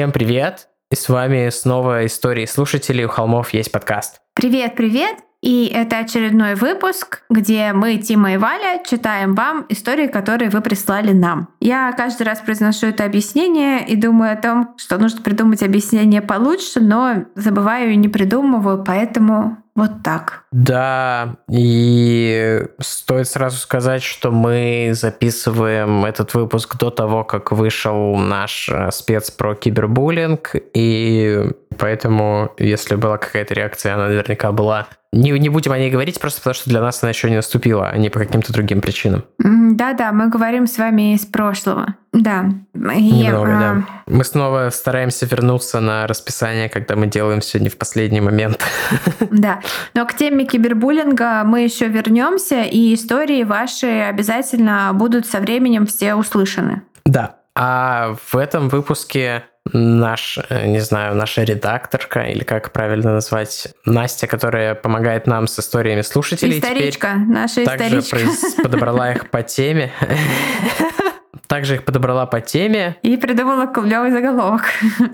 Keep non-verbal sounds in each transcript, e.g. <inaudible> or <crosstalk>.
Всем привет! И с вами снова истории слушателей «У холмов есть подкаст». Привет, привет! И это очередной выпуск, где мы, Тима и Валя, читаем вам истории, которые вы прислали нам. Я каждый раз произношу это объяснение и думаю о том, что нужно придумать объяснение получше, но забываю и не придумываю, поэтому вот так. Да, и стоит сразу сказать, что мы записываем этот выпуск до того, как вышел наш э, спец про кибербуллинг, и поэтому, если была какая-то реакция, она наверняка была не, не будем о ней говорить, просто потому что для нас она еще не наступила, а не по каким-то другим причинам. Да-да, мы говорим с вами из прошлого. Да. Немного, а... да. Мы снова стараемся вернуться на расписание, когда мы делаем все не в последний момент. Да. Но к теме кибербуллинга мы еще вернемся, и истории ваши обязательно будут со временем все услышаны. Да. А в этом выпуске наш, э, не знаю, наша редакторка, или как правильно назвать, Настя, которая помогает нам с историями слушателей. Историчка, наша также историчка. подобрала их по теме. Также их подобрала по теме. И придумала клевый заголовок.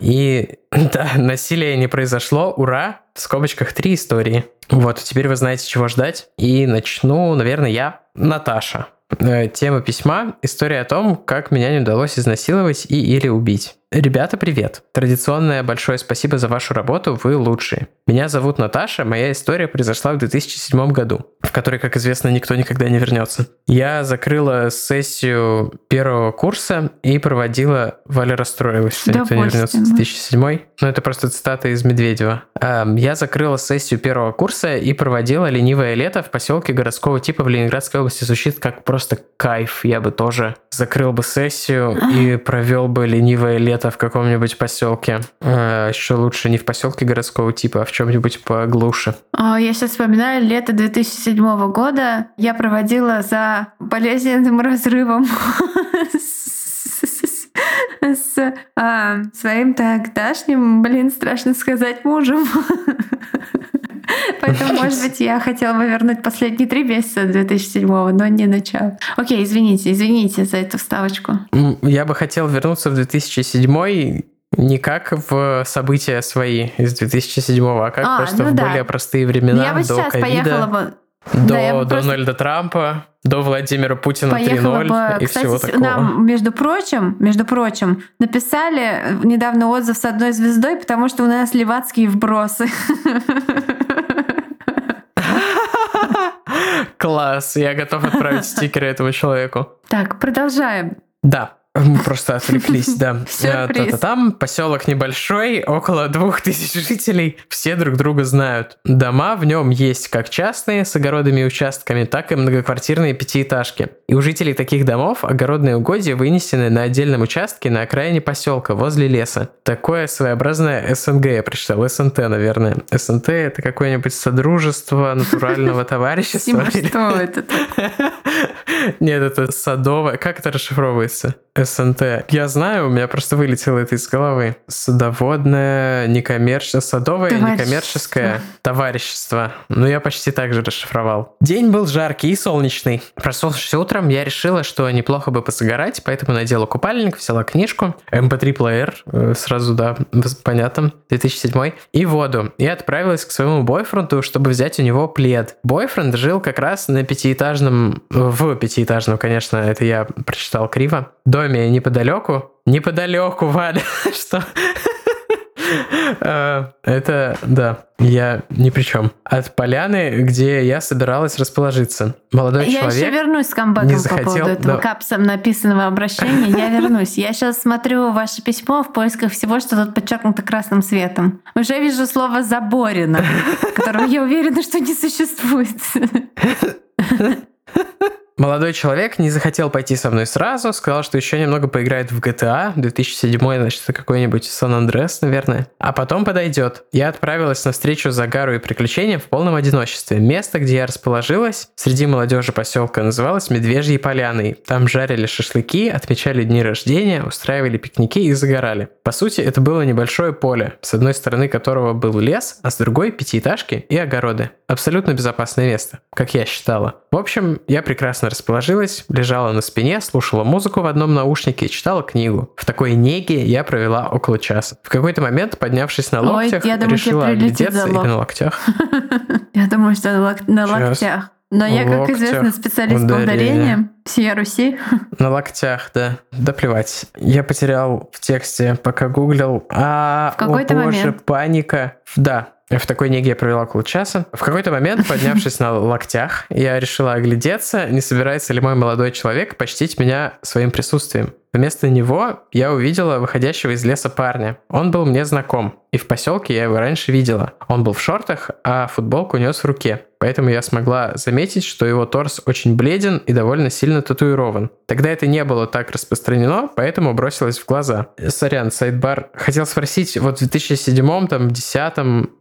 И да, насилие не произошло, ура, в скобочках три истории. Вот, теперь вы знаете, чего ждать. И начну, наверное, я, Наташа. Э, тема письма – история о том, как меня не удалось изнасиловать и или убить. Ребята, привет! Традиционное большое спасибо за вашу работу, вы лучшие. Меня зовут Наташа, моя история произошла в 2007 году, в которой, как известно, никто никогда не вернется. Я закрыла сессию первого курса и проводила... Валя расстроилась, что никто не вернется в 2007. Ну, это просто цитата из Медведева. Я закрыла сессию первого курса и проводила ленивое лето в поселке городского типа в Ленинградской области. Звучит как просто кайф. Я бы тоже закрыл бы сессию и провел бы ленивое лето где-то в каком-нибудь поселке. А, еще лучше не в поселке городского типа, а в чем-нибудь поглуше. А, я сейчас вспоминаю лето 2007 года. Я проводила за болезненным разрывом с а, своим тогдашним, блин, страшно сказать, мужем. <laughs> Поэтому, может быть, я хотела бы вернуть последние три месяца 2007, но не начало. Окей, извините, извините за эту вставочку. Я бы хотел вернуться в 2007 не как в события свои из 2007, а как а, просто ну в да. более простые времена, я бы до сейчас ковида, поехала бы... до да, Дональда просто... Трампа, до Владимира Путина 3.0 и Кстати, всего такого. Нам, между прочим, между прочим, написали недавно отзыв с одной звездой, потому что у нас левацкие вбросы. <laughs> Класс, я готов отправить стикеры этому человеку. Так, продолжаем. Да, мы просто отвлеклись, да. <laughs> Сюрприз. Там поселок небольшой, около двух тысяч жителей. Все друг друга знают. Дома в нем есть как частные с огородами и участками, так и многоквартирные пятиэтажки. И у жителей таких домов огородные угодья вынесены на отдельном участке на окраине поселка, возле леса. Такое своеобразное СНГ я прочитал. СНТ, наверное. СНТ это какое-нибудь содружество натурального <laughs> товарищества. Что это <laughs> Нет, это садовое. Как это расшифровывается? СНТ. Я знаю, у меня просто вылетело это из головы. Садоводное, некоммерческое, садовое, некоммерческое товарищество. Ну, я почти так же расшифровал. День был жаркий и солнечный. Проснулся утром, я решила, что неплохо бы посогорать, поэтому надела купальник, взяла книжку, MP3-плеер, эм э, сразу, да, понятно, 2007, и воду. И отправилась к своему бойфренду, чтобы взять у него плед. Бойфренд жил как раз на пятиэтажном, в пятиэтажном, конечно, это я прочитал криво, доме неподалеку. Неподалеку, Валя, <laughs> что? Э, это, да, я ни при чем. От поляны, где я собиралась расположиться. Молодой я человек Я еще вернусь с камбэком не захотел, по поводу этого да. капсом написанного обращения. Я вернусь. Я сейчас смотрю ваше письмо в поисках всего, что тут подчеркнуто красным светом. Уже вижу слово «заборено», которого я уверена, что не существует. <laughs> Молодой человек не захотел пойти со мной сразу, сказал, что еще немного поиграет в GTA, 2007, значит, какой-нибудь Сан-Андрес, наверное. А потом подойдет. Я отправилась на встречу загару и приключениям в полном одиночестве. Место, где я расположилась, среди молодежи поселка, называлось Медвежьей поляной. Там жарили шашлыки, отмечали дни рождения, устраивали пикники и загорали. По сути, это было небольшое поле, с одной стороны которого был лес, а с другой пятиэтажки и огороды. Абсолютно безопасное место, как я считала. В общем, я прекрасно расположилась, лежала на спине, слушала музыку в одном наушнике и читала книгу. В такой неге я провела около часа. В какой-то момент, поднявшись на локтях, Ой, я думаю, решила оглядеться и на локтях. <laughs> Я думаю, что на локтях. Но я, как известно, специалист по ударениям всей Руси. <laughs> На локтях, да. Да плевать. Я потерял в тексте, пока гуглил. А, в какой-то момент. паника. Да, в такой неге я провела около часа. В какой-то момент, поднявшись на локтях, я решила оглядеться, не собирается ли мой молодой человек почтить меня своим присутствием. Вместо него я увидела выходящего из леса парня. Он был мне знаком, и в поселке я его раньше видела. Он был в шортах, а футболку нес в руке. Поэтому я смогла заметить, что его торс очень бледен и довольно сильно татуирован. Тогда это не было так распространено, поэтому бросилось в глаза. Сорян, сайдбар. Хотел спросить, вот в 2007 там, 10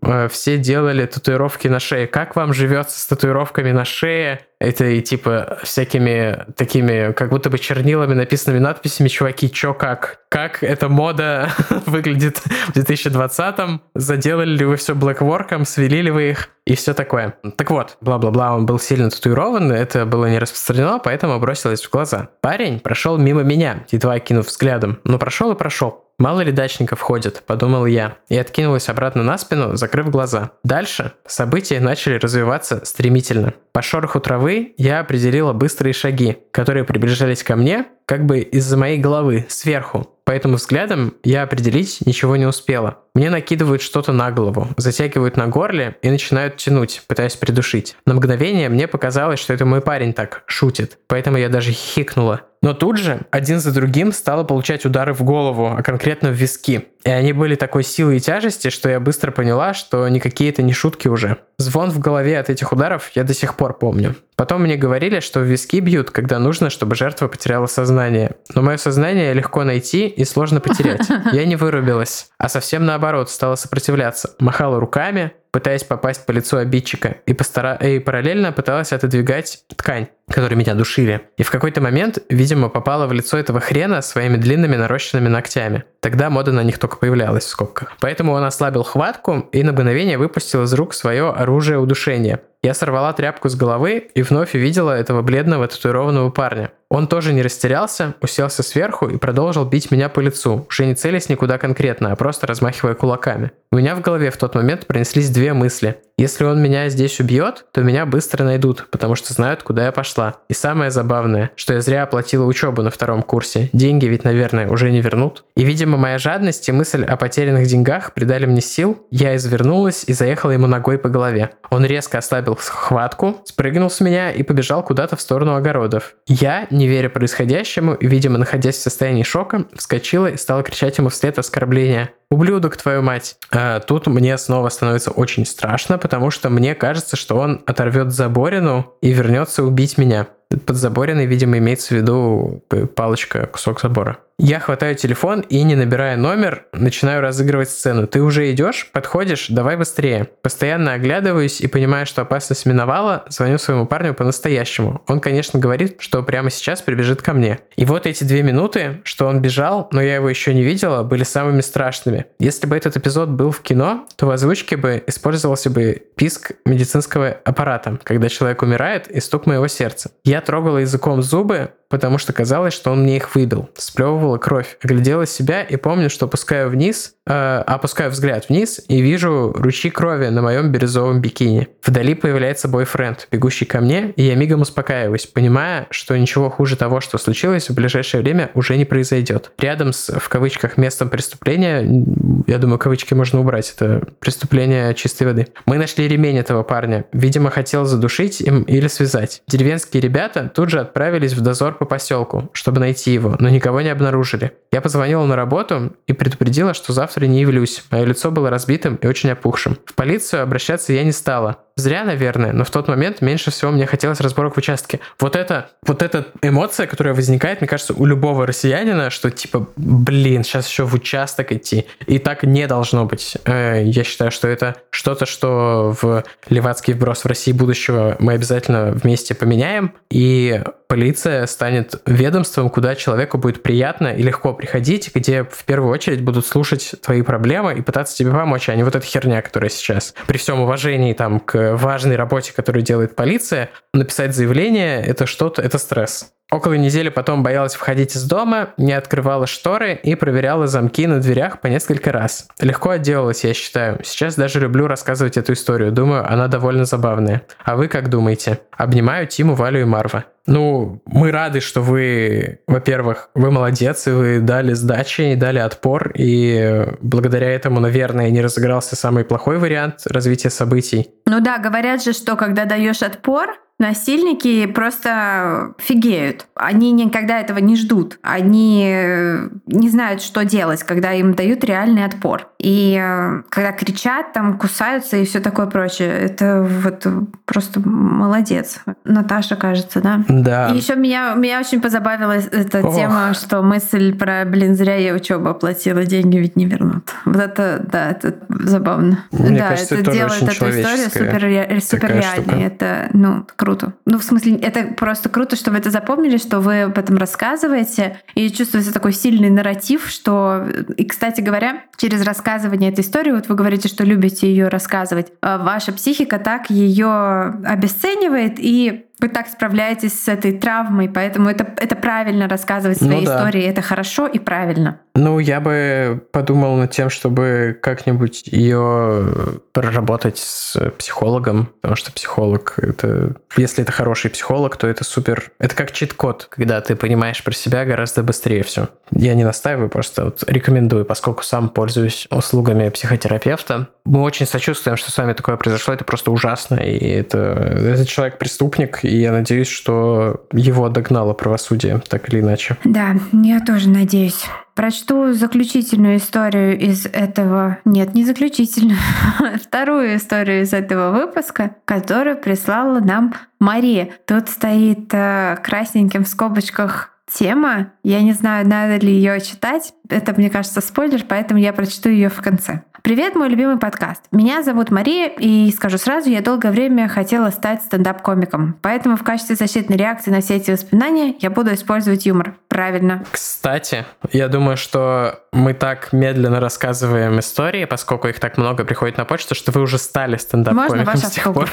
э, все делали татуировки на шее. Как вам живется с татуировками на шее? Это и типа всякими такими, как будто бы чернилами написанными надписями, чуваки, чё как? Как эта мода <laughs> выглядит в 2020-м? Заделали ли вы все блэкворком? Свели ли вы их? И все такое. Так вот, бла-бла-бла, он был сильно татуирован, это было не распространено, поэтому бросилось в глаза. Парень прошел мимо меня, едва кинув взглядом. Но прошел и прошел. Мало ли дачников ходит, подумал я, и откинулась обратно на спину, закрыв глаза. Дальше события начали развиваться стремительно. По шороху травы я определила быстрые шаги, которые приближались ко мне, как бы из-за моей головы, сверху. Поэтому взглядом я определить ничего не успела. Мне накидывают что-то на голову, затягивают на горле и начинают тянуть, пытаясь придушить. На мгновение мне показалось, что это мой парень так шутит, поэтому я даже хихикнула. Но тут же один за другим стало получать удары в голову, а конкретно в виски. И они были такой силы и тяжести, что я быстро поняла, что никакие это не шутки уже. Звон в голове от этих ударов я до сих пор помню. Потом мне говорили, что в виски бьют, когда нужно, чтобы жертва потеряла сознание. Но мое сознание легко найти и сложно потерять. <laughs> Я не вырубилась, а совсем наоборот стала сопротивляться. Махала руками, пытаясь попасть по лицу обидчика, и, постара... и параллельно пыталась отодвигать ткань, которой меня душили. И в какой-то момент, видимо, попала в лицо этого хрена своими длинными нарощенными ногтями. Тогда мода на них только появлялась в скобках. Поэтому он ослабил хватку и на мгновение выпустил из рук свое оружие удушения. Я сорвала тряпку с головы и вновь увидела этого бледного татуированного парня. Он тоже не растерялся, уселся сверху и продолжил бить меня по лицу, уже не целясь никуда конкретно, а просто размахивая кулаками. У меня в голове в тот момент пронеслись две мысли. Если он меня здесь убьет, то меня быстро найдут, потому что знают, куда я пошла. И самое забавное, что я зря оплатила учебу на втором курсе. Деньги ведь, наверное, уже не вернут. И, видимо, моя жадность и мысль о потерянных деньгах придали мне сил. Я извернулась и заехала ему ногой по голове. Он резко ослабил схватку, спрыгнул с меня и побежал куда-то в сторону огородов. Я, не веря происходящему и, видимо, находясь в состоянии шока, вскочила и стала кричать ему вслед оскорбления. «Ублюдок, твою мать!» а, Тут мне снова становится очень страшно, потому что мне кажется, что он оторвет Заборину и вернется убить меня. Под Забориной, видимо, имеется в виду палочка, кусок забора. Я хватаю телефон и, не набирая номер, начинаю разыгрывать сцену. Ты уже идешь, подходишь, давай быстрее. Постоянно оглядываюсь и понимая, что опасность миновала, звоню своему парню по-настоящему. Он, конечно, говорит, что прямо сейчас прибежит ко мне. И вот эти две минуты, что он бежал, но я его еще не видела, были самыми страшными. Если бы этот эпизод был в кино, то в озвучке бы использовался бы писк медицинского аппарата, когда человек умирает и стук моего сердца. Я трогала языком зубы, потому что казалось, что он мне их выбил. Сплевывала кровь, оглядела себя и помню, что опускаю вниз, э, опускаю взгляд вниз и вижу ручьи крови на моем бирюзовом бикини. Вдали появляется бойфренд, бегущий ко мне, и я мигом успокаиваюсь, понимая, что ничего хуже того, что случилось, в ближайшее время уже не произойдет. Рядом с, в кавычках, местом преступления, я думаю, кавычки можно убрать, это преступление чистой воды. Мы нашли ремень этого парня. Видимо, хотел задушить им или связать. Деревенские ребята тут же отправились в дозор по поселку, чтобы найти его, но никого не обнаружили. Я позвонила на работу и предупредила, что завтра не явлюсь. Мое лицо было разбитым и очень опухшим. В полицию обращаться я не стала. Зря, наверное, но в тот момент меньше всего мне хотелось разборок в участке. Вот это, вот эта эмоция, которая возникает, мне кажется, у любого россиянина, что типа, блин, сейчас еще в участок идти. И так не должно быть. Э, я считаю, что это что-то, что в Левацкий вброс в России будущего мы обязательно вместе поменяем. И полиция станет ведомством, куда человеку будет приятно и легко приходить, где в первую очередь будут слушать твои проблемы и пытаться тебе помочь, а не вот эта херня, которая сейчас. При всем уважении там к важной работе, которую делает полиция, написать заявление — это что-то, это стресс. Около недели потом боялась входить из дома, не открывала шторы и проверяла замки на дверях по несколько раз. Легко отделалась, я считаю. Сейчас даже люблю рассказывать эту историю. Думаю, она довольно забавная. А вы как думаете? Обнимаю Тиму, Валю и Марва. Ну, мы рады, что вы, во-первых, вы молодец, и вы дали сдачи, и дали отпор, и благодаря этому, наверное, не разыгрался самый плохой вариант развития событий. Ну да, говорят же, что когда даешь отпор, Насильники просто фигеют. Они никогда этого не ждут. Они э, не знают, что делать, когда им дают реальный отпор. И э, когда кричат, там кусаются и все такое прочее. Это вот просто молодец. Наташа, кажется, да? Да. И еще меня, меня очень позабавила эта Ох. тема, что мысль про, блин, зря я учебу оплатила, деньги ведь не вернут. Вот это, да, это забавно. Мне да, кажется, это, это делает эту историю супер, супер реальной. Это, ну, круто. Ну, в смысле, это просто круто, что вы это запомнили, что вы об этом рассказываете, и чувствуется такой сильный нарратив, что, и, кстати говоря, через рассказывание этой истории, вот вы говорите, что любите ее рассказывать, а ваша психика так ее обесценивает и вы так справляетесь с этой травмой, поэтому это, это правильно рассказывать свои ну, да. истории, это хорошо и правильно. Ну, я бы подумал над тем, чтобы как-нибудь ее проработать с психологом, потому что психолог это, если это хороший психолог, то это супер, это как чит-код, когда ты понимаешь про себя гораздо быстрее все. Я не настаиваю, просто вот рекомендую, поскольку сам пользуюсь услугами психотерапевта. Мы очень сочувствуем, что с вами такое произошло, это просто ужасно, и это, это человек преступник, и я надеюсь, что его догнало правосудие, так или иначе. Да, я тоже надеюсь. Прочту заключительную историю из этого... Нет, не заключительную. <laughs> Вторую историю из этого выпуска, которую прислала нам Мария. Тут стоит э, красненьким в скобочках тема. Я не знаю, надо ли ее читать. Это, мне кажется, спойлер, поэтому я прочту ее в конце. Привет, мой любимый подкаст. Меня зовут Мария, и скажу сразу, я долгое время хотела стать стендап-комиком. Поэтому в качестве защитной реакции на все эти воспоминания я буду использовать юмор. Правильно. Кстати, я думаю, что мы так медленно рассказываем истории, поскольку их так много приходит на почту, что вы уже стали стендап-комиком с тех пор.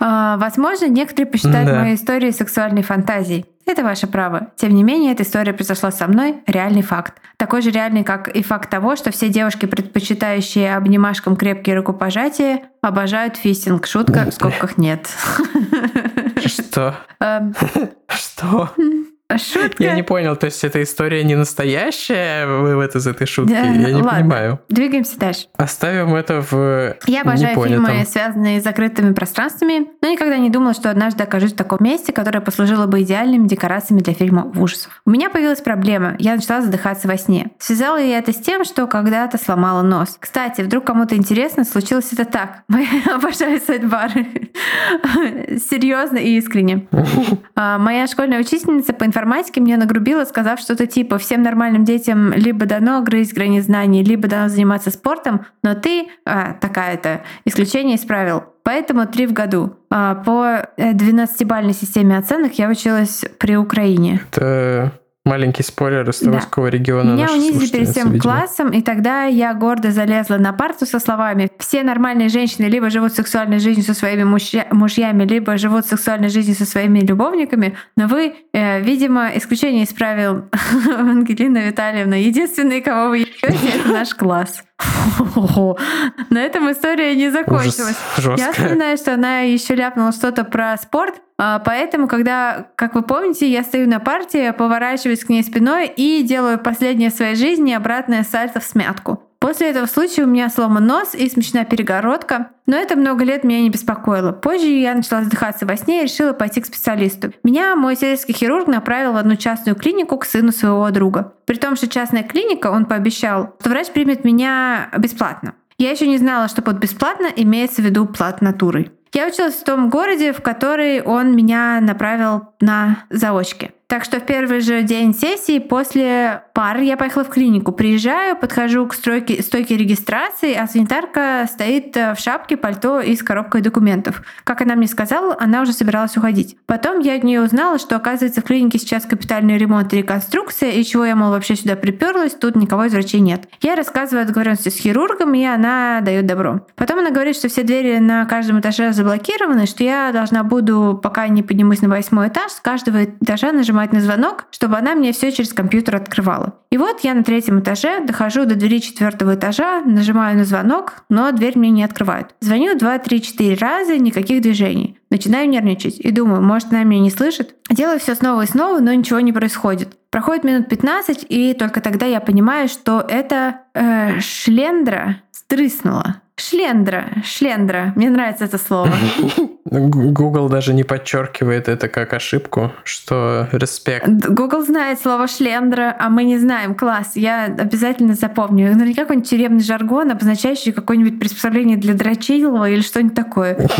А, возможно, некоторые посчитают да. мои истории сексуальной фантазией. Это ваше право. Тем не менее, эта история произошла со мной, реальный факт. Такой же реальный, как и факт того, что все девушки, предпочитающие обнимашкам крепкие рукопожатия, обожают фистинг. Шутка, в скобках нет. Что? Эм. <laughs> Что? Шутка. Я не понял, то есть эта история не настоящая, вывод из этой шутки? Да, Я не ладно. понимаю. Двигаемся дальше. Оставим это в Я обожаю фильмы, связанные с закрытыми пространствами, но никогда не думала, что однажды окажусь в таком месте, которое послужило бы идеальными декорациями для фильма ужасов. У меня появилась проблема. Я начала задыхаться во сне. Связала я это с тем, что когда-то сломала нос. Кстати, вдруг кому-то интересно, случилось это так. <laughs> Я обожаю сайт-бары. <laughs> Серьезно и искренне. <laughs> А, моя школьная учительница по информации информатике мне нагрубила, сказав что-то типа «всем нормальным детям либо дано грызть грани знаний, либо дано заниматься спортом, но ты, а, такая-то, исключение из правил». Поэтому три в году. А, по 12-бальной системе оценок я училась при Украине. Это Маленький спойлер из Таврского да. региона. Меня унизили перед всем видимо. классом, и тогда я гордо залезла на парту со словами «Все нормальные женщины либо живут сексуальной жизнью со своими мужья, мужьями, либо живут сексуальной жизнью со своими любовниками, но вы, э, видимо, исключение из правил <laughs> Ангелина Витальевна. Единственный, кого вы ебете, это наш класс». На этом история не закончилась. Я вспоминаю, что она еще ляпнула что-то про спорт, а, поэтому, когда, как вы помните, я стою на партии, поворачиваюсь к ней спиной и делаю последнее в своей жизни обратное сальто в смятку. После этого случая у меня сломан нос и смещена перегородка, но это много лет меня не беспокоило. Позже я начала задыхаться во сне и решила пойти к специалисту. Меня мой сельский хирург направил в одну частную клинику к сыну своего друга. При том, что частная клиника, он пообещал, что врач примет меня бесплатно. Я еще не знала, что под бесплатно имеется в виду плат натурой. Я училась в том городе, в который он меня направил на заочке. Так что в первый же день сессии после пары я поехала в клинику. Приезжаю, подхожу к стройке, стойке регистрации, а санитарка стоит э, в шапке, пальто и с коробкой документов. Как она мне сказала, она уже собиралась уходить. Потом я от нее узнала, что оказывается в клинике сейчас капитальный ремонт и реконструкция, и чего я, мол, вообще сюда приперлась, тут никого из врачей нет. Я рассказываю о договоренности с хирургом, и она дает добро. Потом она говорит, что все двери на каждом этаже заблокированы, что я должна буду, пока не поднимусь на восьмой этаж, с каждого этажа нажимать на звонок, чтобы она мне все через компьютер открывала. И вот я на третьем этаже дохожу до двери четвертого этажа, нажимаю на звонок, но дверь мне не открывают. Звоню 2, 3, 4 раза, никаких движений. Начинаю нервничать и думаю, может, она меня не слышит. Делаю все снова и снова, но ничего не происходит. Проходит минут 15, и только тогда я понимаю, что это э, шлендра стрыснула. Шлендра, шлендра. Мне нравится это слово. <laughs> Google даже не подчеркивает это как ошибку, что респект. Google знает слово шлендра, а мы не знаем. Класс, я обязательно запомню. Наверняка какой-нибудь тюремный жаргон, обозначающий какое-нибудь приспособление для дрочилова или что-нибудь такое. <laughs>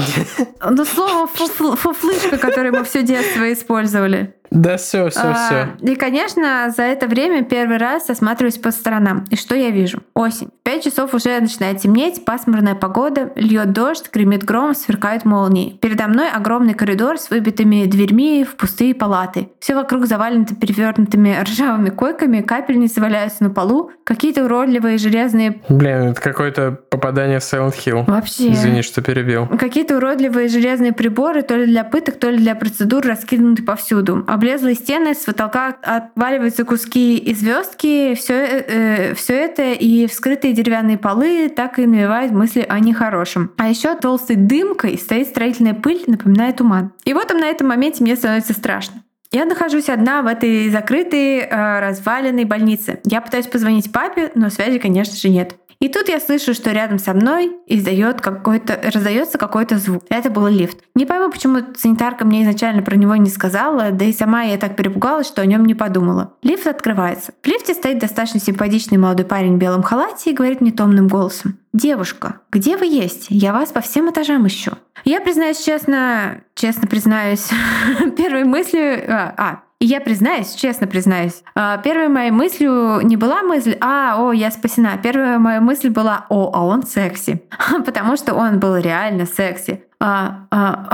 Ну, слово фуфлышка, которое мы все детство использовали. Да, все, все, а, все. И, конечно, за это время первый раз осматриваюсь по сторонам. И что я вижу? Осень. Пять часов уже начинает темнеть, пасмурная погода, льет дождь, гремит гром, сверкают молнии. Передо мной огромный коридор с выбитыми дверьми в пустые палаты. Все вокруг завалено перевернутыми ржавыми койками, капельницы валяются на полу, какие-то уродливые железные... Блин, это какое-то попадание в Silent Hill. Вообще. Извини, что перебил. Какие-то уродливые железные приборы, то ли для пыток, то ли для процедур, раскинуты повсюду облезлые стены, с потолка отваливаются куски и звездки. Все, э, э все это и вскрытые деревянные полы так и навевают мысли о нехорошем. А еще толстой дымкой стоит строительная пыль, напоминая туман. И вот на этом моменте мне становится страшно. Я нахожусь одна в этой закрытой, э, разваленной больнице. Я пытаюсь позвонить папе, но связи, конечно же, нет. И тут я слышу, что рядом со мной издает какой-то, раздается какой-то звук. Это был лифт. Не пойму, почему санитарка мне изначально про него не сказала, да и сама я так перепугалась, что о нем не подумала. Лифт открывается. В лифте стоит достаточно симпатичный молодой парень в белом халате и говорит мне томным голосом. «Девушка, где вы есть? Я вас по всем этажам ищу». Я признаюсь честно, честно признаюсь, <laughs> первой мыслью... А, а и я признаюсь, честно признаюсь, а, первой моей мыслью не была мысль, а, о, я спасена. Первая моя мысль была, о, а он секси. <laughs> Потому что он был реально секси. А, а...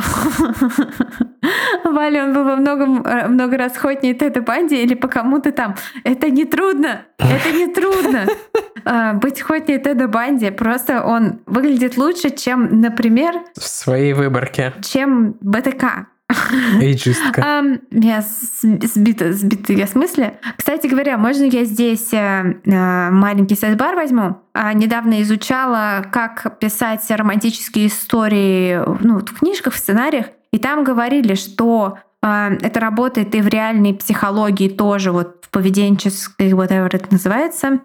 <laughs> Валя, он был во много, много раз хотнее Теда Банди или по кому-то там. Это не трудно. Это не трудно. А, быть хотнее Теда Банди. Просто он выглядит лучше, чем, например... В своей выборке. Чем БТК. <laughs> Эйджистка. Um, я сбита, сбита я смысле. Кстати говоря, можно я здесь э, э маленький сайт-бар возьму? А, недавно изучала, как писать романтические истории ну, в книжках, в сценариях, и там говорили, что э, это работает и в реальной психологии тоже, вот в поведенческой, whatever это называется,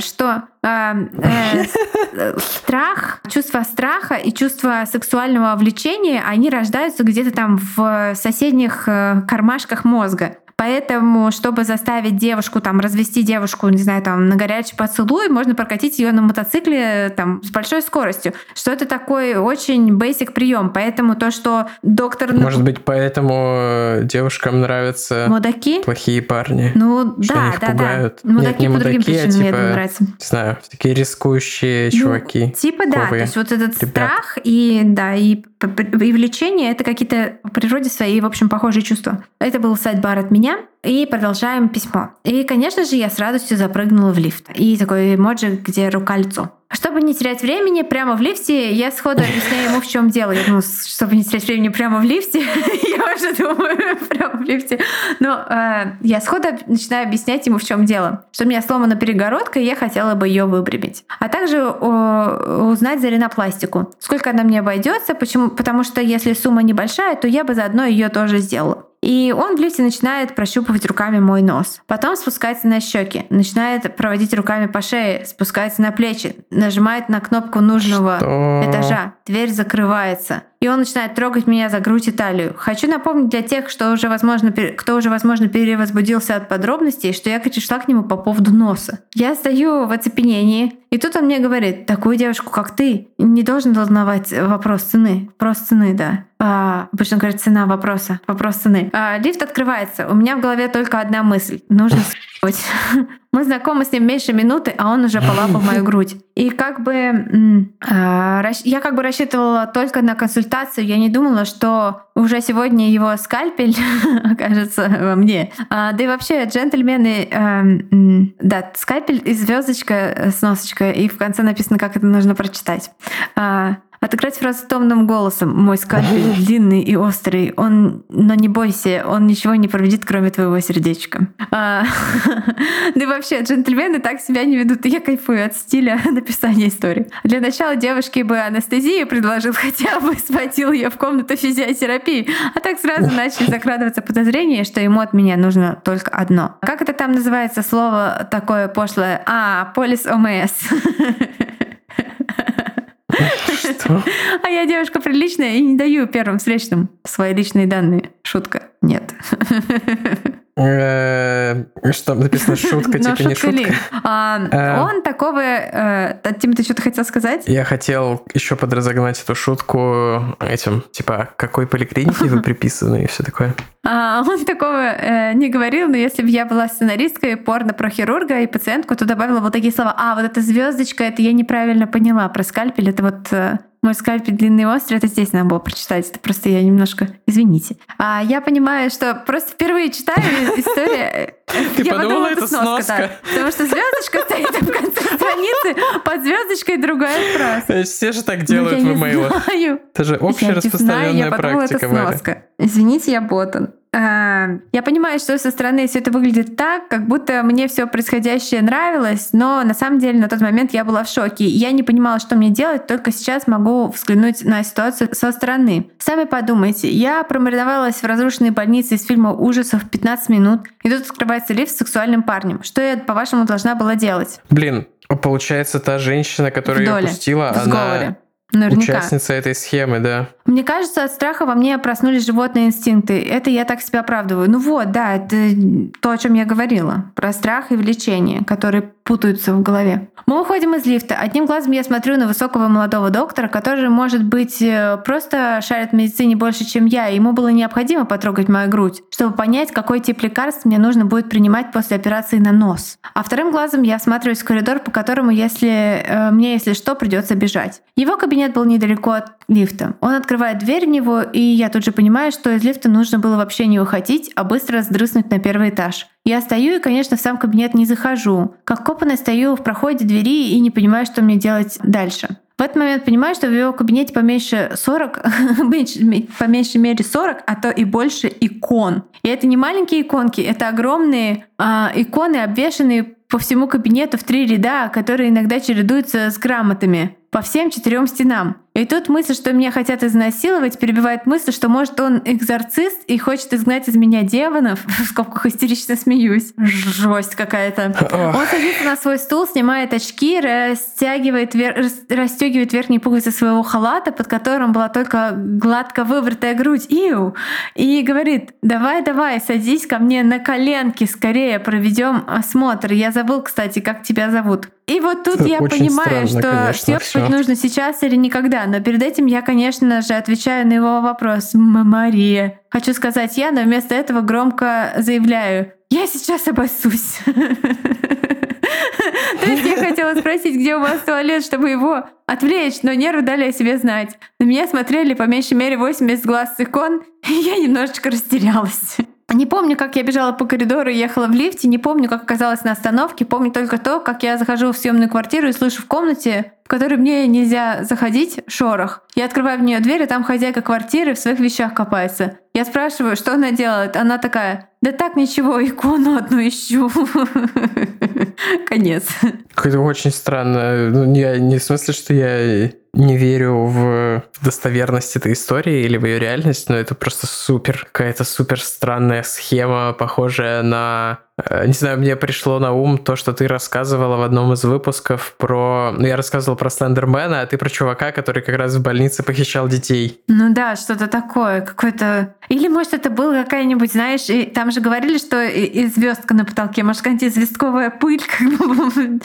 что а, э, страх, чувство страха и чувство сексуального влечения, они рождаются где-то там в соседних э, кармашках мозга. Поэтому, чтобы заставить девушку, там, развести девушку, не знаю, там, на горячий поцелуй, можно прокатить ее на мотоцикле там, с большой скоростью. Что это такой очень basic прием. Поэтому то, что доктор... Может быть, поэтому девушкам нравятся мудаки? плохие парни. Ну, что да, да, пугают. да. Мудаки Нет, не по мудаки, другим причинам, а, типа, мне нравится. Не знаю, такие рискующие ну, чуваки. Типа да, то есть вот этот ребят. страх и, да, и, и влечение — это какие-то по природе свои, в общем, похожие чувства. Это был сайт-бар от меня, и продолжаем письмо. И, конечно же, я с радостью запрыгнула в лифт. И такой эмоджи, где рука-лицо. Чтобы не терять времени, прямо в лифте я сходу объясняю ему, в чем дело. Я думаю, чтобы не терять времени прямо в лифте, <laughs> я уже думаю, <laughs> прямо в лифте. Но э, я сходу начинаю объяснять ему, в чем дело. Что у меня сломана перегородка, и я хотела бы ее выпрямить. А также э, узнать за ринопластику. Сколько она мне обойдется, почему? Потому что если сумма небольшая, то я бы заодно ее тоже сделала. И он в лифте начинает прощупывать руками мой нос. Потом спускается на щеки, начинает проводить руками по шее, спускается на плечи, нажимает на кнопку нужного Что? этажа. Дверь закрывается и он начинает трогать меня за грудь и талию. Хочу напомнить для тех, что уже, возможно, кто уже, возможно, перевозбудился от подробностей, что я пришла к нему по поводу носа. Я стою в оцепенении, и тут он мне говорит, такую девушку, как ты, не должен волновать вопрос цены. Вопрос цены, да. А, обычно говорят цена вопроса, вопрос цены. А, лифт открывается. У меня в голове только одна мысль. Нужно. <laughs> <laughs> Мы знакомы с ним меньше минуты, а он уже полапал <laughs> мою грудь. И как бы а, я как бы рассчитывала только на консультацию. Я не думала, что уже сегодня его скальпель окажется во мне. А, да и вообще джентльмены, да, скальпель и звездочка с носочкой, и в конце написано, как это нужно прочитать. А, Отыграть фразу томным голосом. Мой скальпель длинный и острый. Он, но не бойся, он ничего не проведет, кроме твоего сердечка. А, <laughs> да и вообще, джентльмены так себя не ведут. Я кайфую от стиля <laughs> написания истории. Для начала девушке бы анестезию предложил, <laughs> хотя бы сводил ее в комнату физиотерапии. А так сразу начали закрадываться подозрения, что ему от меня нужно только одно. Как это там называется слово такое пошлое? А, полис ОМС. А я девушка приличная и не даю первым встречным свои личные данные. Шутка. Нет. Э, что написано <laughs> шутка, типа не шутка. А, э. Он такого... Э, Тим, ты что-то хотел сказать? Я хотел еще подразогнать эту шутку этим, типа, какой поликлинике вы <laughs> приписаны и все такое. А, он такого не говорил, но если бы я была сценаристкой порно про хирурга и пациентку, то добавила вот такие слова. А, вот эта звездочка, это я неправильно поняла. Про скальпель это вот мой скальпель длинный и острый, это здесь надо было прочитать. Это просто я немножко... Извините. А я понимаю, что просто впервые читаю историю... <laughs> Ты я подумала, это сноска? Потому что звездочка стоит в конце <laughs> страницы, под звездочкой другая фраза. Все же так делают в имейлах. Это же общераспространенная практика. Я подумала, это сноска. Извините, я ботан. Э, я понимаю, что со стороны все это выглядит так, как будто мне все происходящее нравилось, но на самом деле на тот момент я была в шоке. Я не понимала, что мне делать, только сейчас могу взглянуть на ситуацию со стороны. Сами подумайте, я промариновалась в разрушенной больнице из фильма ужасов 15 минут, и тут открывается лифт с сексуальным парнем. Что я, по-вашему, должна была делать? Блин, получается, та женщина, которая ее пустила, она... Наверняка. Участница этой схемы, да. Мне кажется, от страха во мне проснулись животные инстинкты. Это я так себя оправдываю. Ну вот, да, это то, о чем я говорила. Про страх и влечение, которые путаются в голове. Мы выходим из лифта. Одним глазом я смотрю на высокого молодого доктора, который, может быть, э, просто шарит в медицине больше, чем я. Ему было необходимо потрогать мою грудь, чтобы понять, какой тип лекарств мне нужно будет принимать после операции на нос. А вторым глазом я осматриваюсь в коридор, по которому, если э, мне, если что, придется бежать. Его кабинет был недалеко от лифта. Он открывает дверь в него, и я тут же понимаю, что из лифта нужно было вообще не уходить, а быстро сдрыснуть на первый этаж. Я стою и, конечно, в сам кабинет не захожу. Как копанная стою в проходе двери и не понимаю, что мне делать дальше. В этот момент понимаю, что в его кабинете поменьше 40, <laughs> по меньшей мере 40, а то и больше икон. И это не маленькие иконки, это огромные э, иконы, обвешанные по всему кабинету в три ряда, которые иногда чередуются с грамотами по всем четырем стенам. И тут мысль, что меня хотят изнасиловать, перебивает мысль, что может он экзорцист и хочет изгнать из меня демонов. <laughs> В скобках истерично смеюсь. Жесть какая-то. Он садится на свой стул, снимает очки, растягивает, вер... расстегивает верхние пуговицы своего халата, под которым была только гладко выбритая грудь. Иу! И говорит, давай, давай, садись ко мне на коленки, скорее проведем осмотр. Я забыл, кстати, как тебя зовут. И вот тут я понимаю, странно, что все нужно сейчас или никогда. Но перед этим я, конечно же, отвечаю на его вопрос. Мария. Хочу сказать я, но вместо этого громко заявляю. Я сейчас обоссусь. <laughs> То есть я хотела спросить, где у вас туалет, чтобы его отвлечь, но нервы дали о себе знать. На меня смотрели по меньшей мере 80 глаз с икон, <laughs> и я немножечко растерялась. Не помню, как я бежала по коридору и ехала в лифте, не помню, как оказалась на остановке, помню только то, как я захожу в съемную квартиру и слышу в комнате, в которой мне нельзя заходить, шорох. Я открываю в нее дверь, и там хозяйка квартиры в своих вещах копается. Я спрашиваю, что она делает. Она такая, да так ничего, икону одну ищу. <laughs> Конец. Какое-то очень странно. Ну, я не в смысле, что я не верю в достоверность этой истории или в ее реальность, но это просто супер, какая-то супер странная схема, похожая на Э, не знаю, мне пришло на ум то, что ты рассказывала в одном из выпусков про... Ну, я рассказывал про Слендермена, а ты про чувака, который как раз в больнице похищал детей. Ну да, что-то такое, какое-то... Или, может, это была какая-нибудь, знаешь, и там же говорили, что и, и звездка на потолке, может, какая-нибудь известковая пыль <laughs> как бы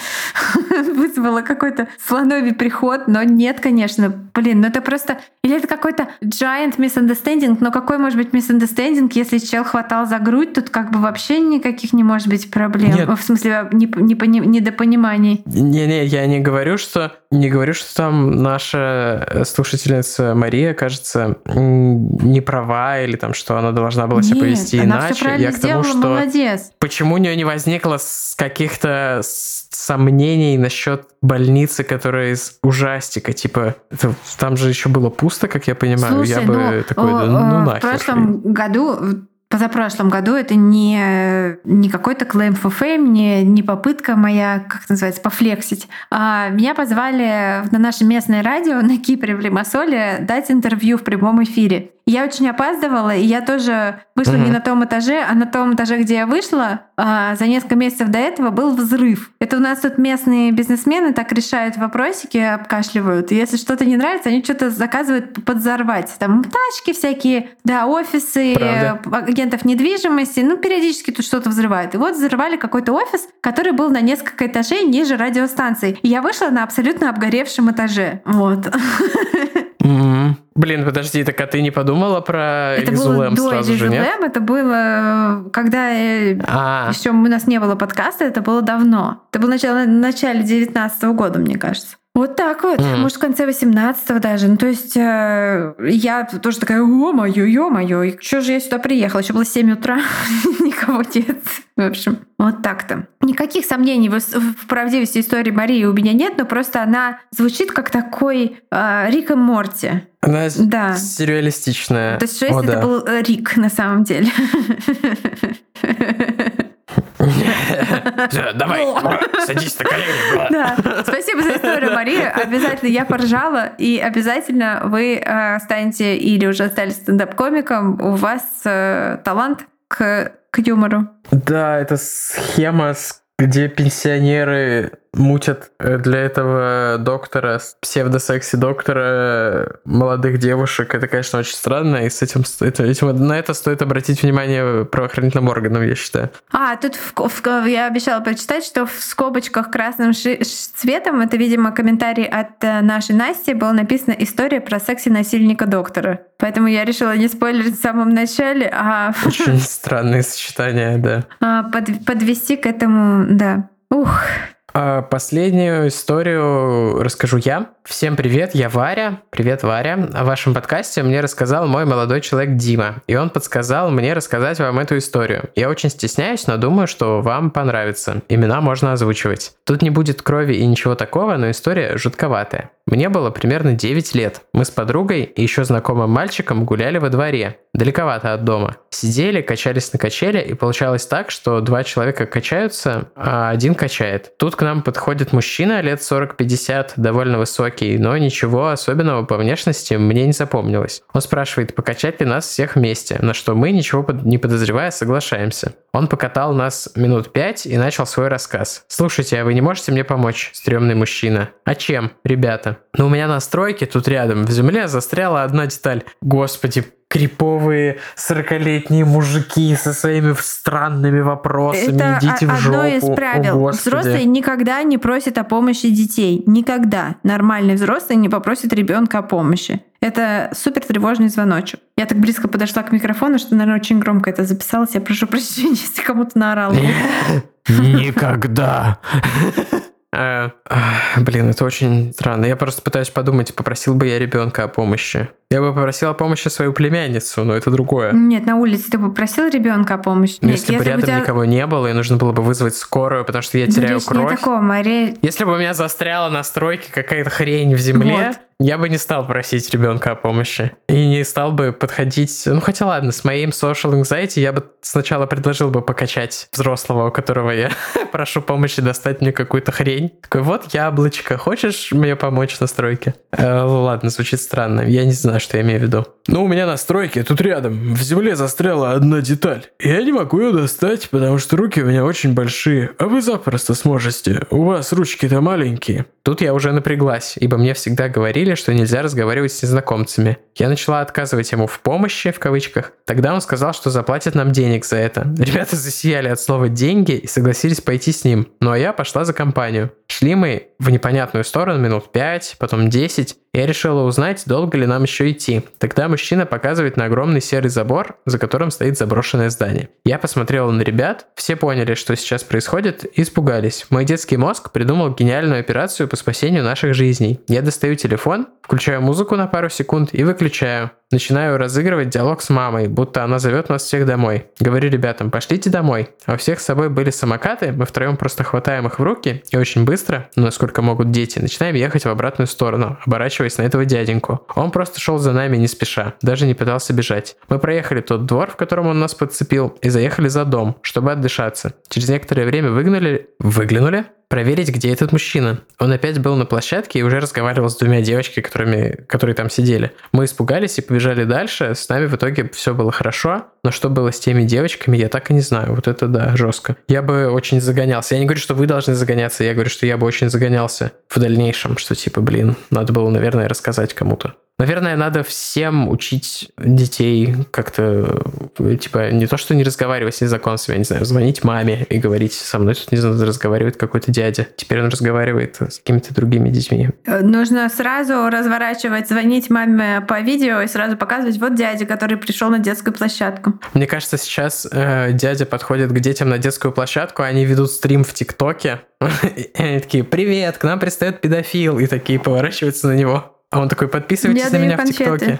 <laughs> вызвала какой-то слоновий приход, но нет, конечно. Блин, ну это просто... Или это какой-то giant misunderstanding, но какой может быть misunderstanding, если чел хватал за грудь, тут как бы вообще никаких не может быть проблем. Нет. В смысле, не, не, недопониманий. Не-не, я не говорю, что не говорю, что там наша слушательница Мария, кажется, не права или там, что она должна была себя Нет, повести она иначе. Все я к тому, что молодец. почему у нее не возникло каких-то сомнений насчет больницы, которая из ужастика, типа это, там же еще было пусто, как я понимаю, Слушай, я бы ну, такой, да, ну нахер. В прошлом году позапрошлом году это не, не какой-то claim for fame, не, не попытка моя, как называется, пофлексить. А меня позвали на наше местное радио на Кипре в Лимассоле дать интервью в прямом эфире. Я очень опаздывала, и я тоже вышла mm-hmm. не на том этаже, а на том этаже, где я вышла, а, за несколько месяцев до этого был взрыв. Это у нас тут местные бизнесмены так решают вопросики, обкашливают. И если что-то не нравится, они что-то заказывают подзорвать. Там тачки всякие, да, офисы, Правда? агентов недвижимости, ну, периодически тут что-то взрывают. И вот взрывали какой-то офис, который был на несколько этажей ниже радиостанции. И я вышла на абсолютно обгоревшем этаже. Вот. <laughs> Блин, подожди, так а ты не подумала про это Элизулэм было сразу до же, нет? это было, когда а. еще у нас не было подкаста, это было давно. Это было начало, начале 19 года, мне кажется. Вот так вот, mm. может, в конце 18-го даже. Ну, то есть э, я тоже такая, о моё, ё моё, что же я сюда приехала? Еще было 7 утра, <laughs> никого нет. В общем, вот так-то. Никаких сомнений в, в правдивости истории Марии у меня нет, но просто она звучит как такой э, Рик и Морти. Она да. сюрреалистичная. То есть, что если О, это да. был Рик на самом деле? <laughs> <laughs> Давай, садись на колени. Да. Спасибо за историю, Мария. Обязательно я поржала, и обязательно вы э, станете или уже стали стендап-комиком. У вас э, талант к, к юмору. Да, это схема, где пенсионеры мутят э, для этого доктора, псевдосекси-доктора молодых девушек. Это, конечно, очень странно, и с этим, это, этим на это стоит обратить внимание правоохранительным органам, я считаю. А, тут в, в, я обещала прочитать, что в скобочках красным ши, цветом, это, видимо, комментарий от э, нашей Насти, была написана история про секси-насильника доктора. Поэтому я решила не спойлерить в самом начале, а... <laughs> Очень странное сочетание, да. А, под, подвести к этому, да. Ух, последнюю историю расскажу я. Всем привет, я Варя. Привет, Варя. О вашем подкасте мне рассказал мой молодой человек Дима, и он подсказал мне рассказать вам эту историю. Я очень стесняюсь, но думаю, что вам понравится. Имена можно озвучивать. Тут не будет крови и ничего такого, но история жутковатая. Мне было примерно 9 лет. Мы с подругой и еще знакомым мальчиком гуляли во дворе, далековато от дома. Сидели, качались на качеле, и получалось так, что два человека качаются, а один качает. Тут к нам подходит мужчина лет 40-50, довольно высокий, но ничего особенного по внешности мне не запомнилось. Он спрашивает, покачать ли нас всех вместе, на что мы, ничего не подозревая, соглашаемся. Он покатал нас минут пять и начал свой рассказ. «Слушайте, а вы не можете мне помочь?» Стрёмный мужчина. «А чем, ребята?» «Ну, у меня на стройке тут рядом в земле застряла одна деталь. Господи, криповые 40-летние мужики со своими странными вопросами. Это Идите в жопу. одно из правил. О, Взрослые никогда не просят о помощи детей. Никогда. Нормальный взрослый не попросит ребенка о помощи. Это супер тревожный звоночек. Я так близко подошла к микрофону, что, наверное, очень громко это записалось. Я прошу прощения, если кому-то наорала. <laughs> Никогда. Э, блин, это очень странно. Я просто пытаюсь подумать, попросил бы я ребенка о помощи. Я бы попросил о помощи свою племянницу, но это другое. Нет, на улице ты попросил ребенка о помощи. Ну, Нет, если, если бы рядом тебя... никого не было, и нужно было бы вызвать скорую, потому что я теряю Речь кровь. Не такого, Мария... Если бы у меня застряла на стройке какая-то хрень в земле, вот. Я бы не стал просить ребенка о помощи. И не стал бы подходить... Ну, хотя ладно, с моим social anxiety я бы сначала предложил бы покачать взрослого, у которого я <laughs> прошу помощи достать мне какую-то хрень. Такой, вот яблочко, хочешь мне помочь на стройке? Э, ладно, звучит странно. Я не знаю, что я имею в виду. Ну, у меня на стройке тут рядом в земле застряла одна деталь. Я не могу ее достать, потому что руки у меня очень большие. А вы запросто сможете. У вас ручки-то маленькие. Тут я уже напряглась, ибо мне всегда говорили, что нельзя разговаривать с незнакомцами. Я начала отказывать ему в помощи, в кавычках. Тогда он сказал, что заплатит нам денег за это. Ребята засияли от слова «деньги» и согласились пойти с ним. Ну а я пошла за компанию. Шли мы в непонятную сторону минут 5, потом 10. Я решила узнать, долго ли нам еще идти. Тогда мужчина показывает на огромный серый забор, за которым стоит заброшенное здание. Я посмотрела на ребят, все поняли, что сейчас происходит, и испугались. Мой детский мозг придумал гениальную операцию по спасению наших жизней. Я достаю телефон, включаю музыку на пару секунд и выключаю. Начинаю разыгрывать диалог с мамой, будто она зовет нас всех домой. Говорю ребятам, пошлите домой. А у всех с собой были самокаты, мы втроем просто хватаем их в руки и очень быстро, ну, насколько могут дети, начинаем ехать в обратную сторону, оборачиваясь на этого дяденьку. Он просто шел за нами не спеша, даже не пытался бежать. Мы проехали тот двор, в котором он нас подцепил, и заехали за дом, чтобы отдышаться. Через некоторое время выгнали... Выглянули? Проверить, где этот мужчина. Он опять был на площадке и уже разговаривал с двумя девочками, которыми, которые там сидели. Мы испугались и побежали дальше. С нами в итоге все было хорошо. Но что было с теми девочками, я так и не знаю. Вот это да, жестко. Я бы очень загонялся. Я не говорю, что вы должны загоняться. Я говорю, что я бы очень загонялся в дальнейшем. Что типа, блин, надо было, наверное, рассказать кому-то. Наверное, надо всем учить детей как-то, типа, не то, что не разговаривать с незнакомцами, я не знаю, звонить маме и говорить, со мной тут не знаю, разговаривает какой-то дядя. Теперь он разговаривает с какими-то другими детьми. Э, нужно сразу разворачивать, звонить маме по видео и сразу показывать, вот дядя, который пришел на детскую площадку. Мне кажется, сейчас э, дядя подходит к детям на детскую площадку, они ведут стрим в ТикТоке, <laughs> и они такие, привет, к нам пристает педофил, и такие поворачиваются на него. А он такой, подписывайтесь я на меня конфеты. в ТикТоке.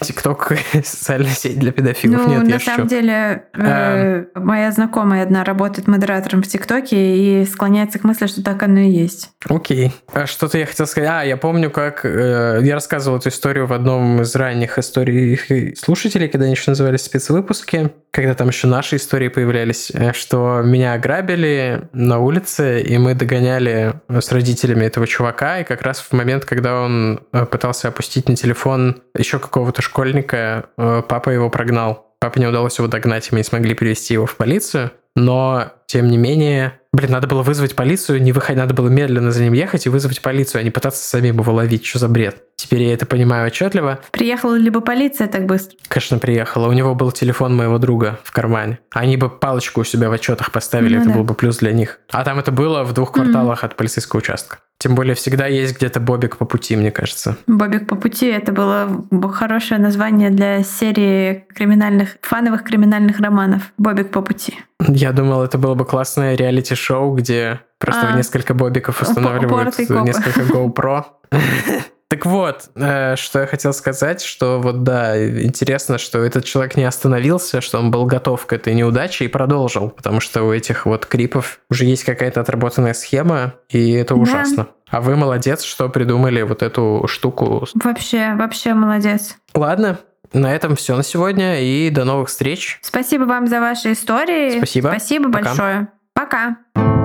ТикТок <laughs> социальная сеть для педофилов. Ну, Нет, на я самом шучу. деле, э, а... моя знакомая одна работает модератором в ТикТоке и склоняется к мысли, что так оно и есть. Окей. А что-то я хотел сказать. А, я помню, как э, я рассказывал эту историю в одном из ранних историй слушателей, когда они еще назывались спецвыпуски, когда там еще наши истории появлялись, э, что меня ограбили на улице, и мы догоняли с родителями этого чувака, и как раз в момент, когда он э, пытался опустить на телефон еще какого какого-то школьника, э, папа его прогнал. Папе не удалось его догнать, и мы не смогли привести его в полицию. Но, тем не менее, блин, надо было вызвать полицию, не выходить, надо было медленно за ним ехать и вызвать полицию, а не пытаться самим его ловить. Что за бред? Теперь я это понимаю отчетливо. Приехала ли бы полиция так быстро? Конечно, приехала. У него был телефон моего друга в кармане. Они бы палочку у себя в отчетах поставили, ну, это да. был бы плюс для них. А там это было в двух кварталах mm-hmm. от полицейского участка. Тем более всегда есть где-то Бобик по пути, мне кажется. Бобик по пути это было хорошее название для серии криминальных, фановых криминальных романов. Бобик по пути. Я думал, это было бы классное реалити-шоу, где просто а, несколько бобиков устанавливают несколько GoPro. <laughs> Так вот, э, что я хотел сказать, что вот да, интересно, что этот человек не остановился, что он был готов к этой неудаче и продолжил, потому что у этих вот крипов уже есть какая-то отработанная схема, и это да. ужасно. А вы молодец, что придумали вот эту штуку. Вообще, вообще молодец. Ладно, на этом все на сегодня и до новых встреч. Спасибо вам за ваши истории. Спасибо. Спасибо Пока. большое. Пока.